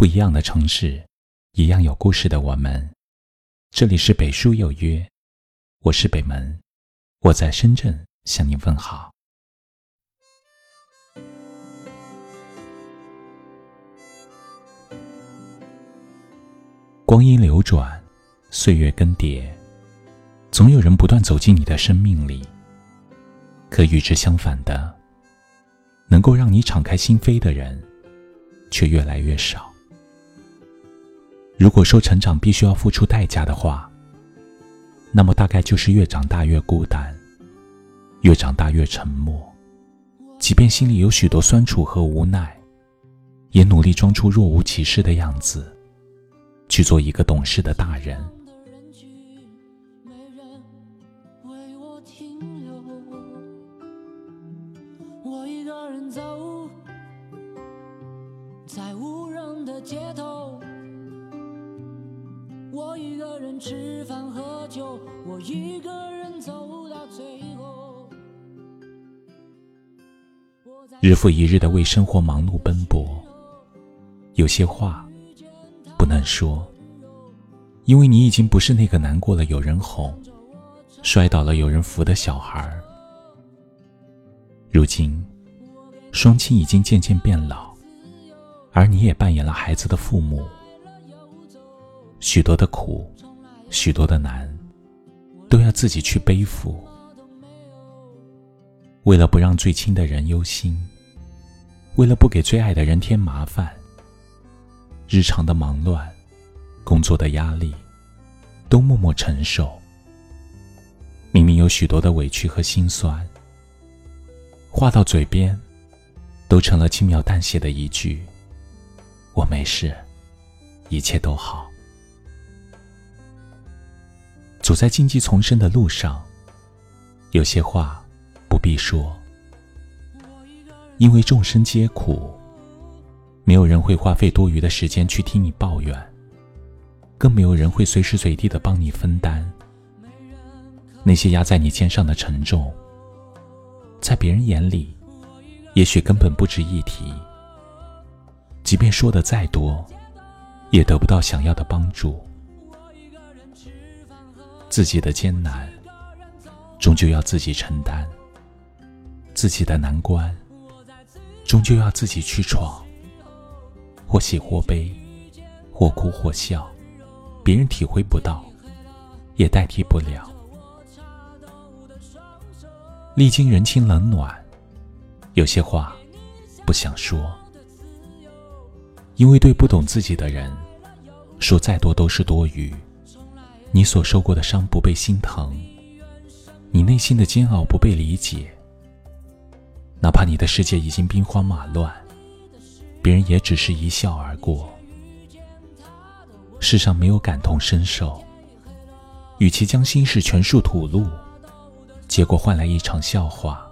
不一样的城市，一样有故事的我们。这里是北书有约，我是北门，我在深圳向您问好。光阴流转，岁月更迭，总有人不断走进你的生命里。可与之相反的，能够让你敞开心扉的人，却越来越少。如果说成长必须要付出代价的话，那么大概就是越长大越孤单，越长大越沉默。即便心里有许多酸楚和无奈，也努力装出若无其事的样子，去做一个懂事的大人。在无人的街头，我一个人吃饭喝酒，我一个人走到最后。日复一日的为生活忙碌奔波，有些话不能说，因为你已经不是那个难过了有人哄、摔倒了有人扶的小孩。如今，双亲已经渐渐变老。而你也扮演了孩子的父母，许多的苦，许多的难，都要自己去背负。为了不让最亲的人忧心，为了不给最爱的人添麻烦，日常的忙乱，工作的压力，都默默承受。明明有许多的委屈和心酸，话到嘴边，都成了轻描淡写的一句。我没事，一切都好。走在荆棘丛生的路上，有些话不必说，因为众生皆苦，没有人会花费多余的时间去听你抱怨，更没有人会随时随地的帮你分担那些压在你肩上的沉重，在别人眼里，也许根本不值一提。即便说的再多，也得不到想要的帮助。自己的艰难，终究要自己承担；自己的难关，终究要自己去闯。或喜或悲，或哭或笑，别人体会不到，也代替不了。历经人情冷暖，有些话不想说。因为对不懂自己的人，说再多都是多余。你所受过的伤不被心疼，你内心的煎熬不被理解。哪怕你的世界已经兵荒马乱，别人也只是一笑而过。世上没有感同身受，与其将心事全数吐露，结果换来一场笑话，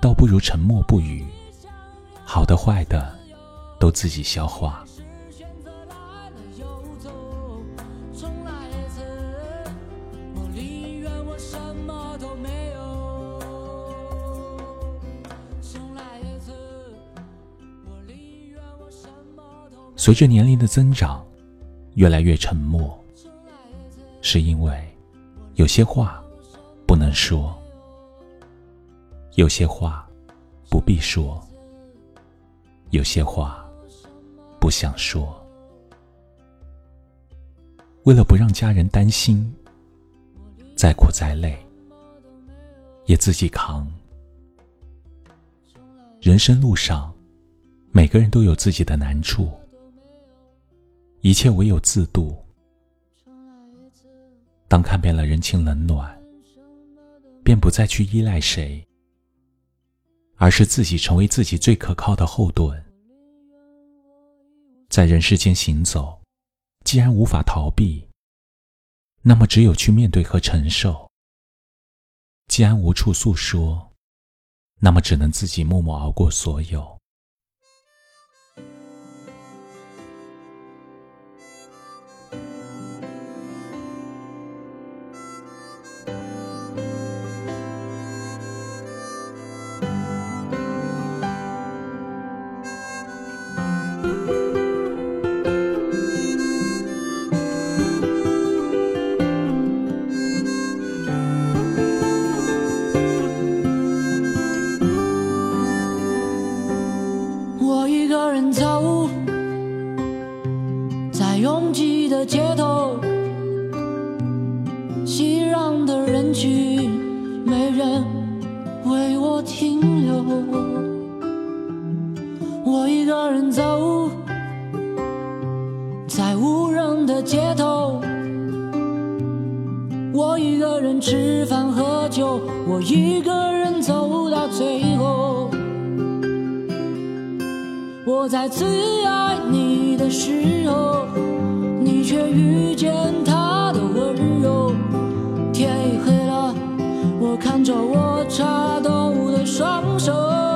倒不如沉默不语。好的坏的。都自己消化。随着年龄的增长，越来越沉默，是因为有些话不能说，有些话不必说，有些话。不想说，为了不让家人担心，再苦再累也自己扛。人生路上，每个人都有自己的难处，一切唯有自渡。当看遍了人情冷暖，便不再去依赖谁，而是自己成为自己最可靠的后盾。在人世间行走，既然无法逃避，那么只有去面对和承受；既然无处诉说，那么只能自己默默熬过所有。停留。我一个人走在无人的街头，我一个人吃饭喝酒，我一个人走到最后。我在最爱你的时候，你却遇见他看着我颤抖的双手。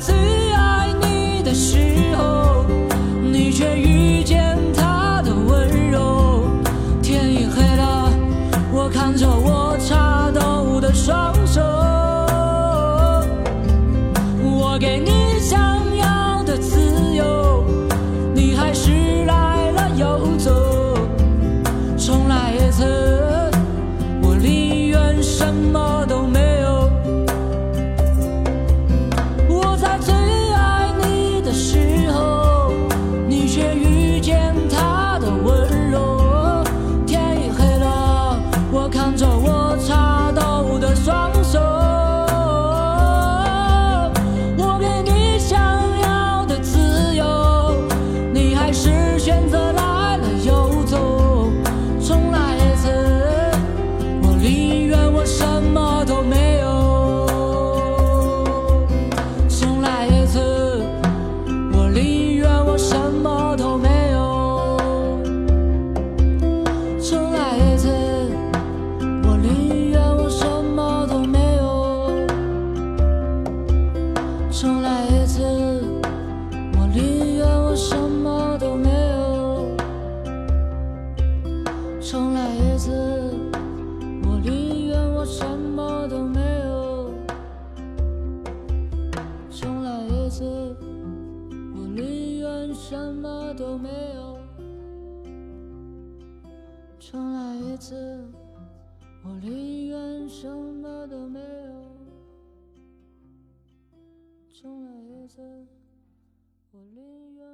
我重来一次我宁愿什么都没有。重来一次我宁愿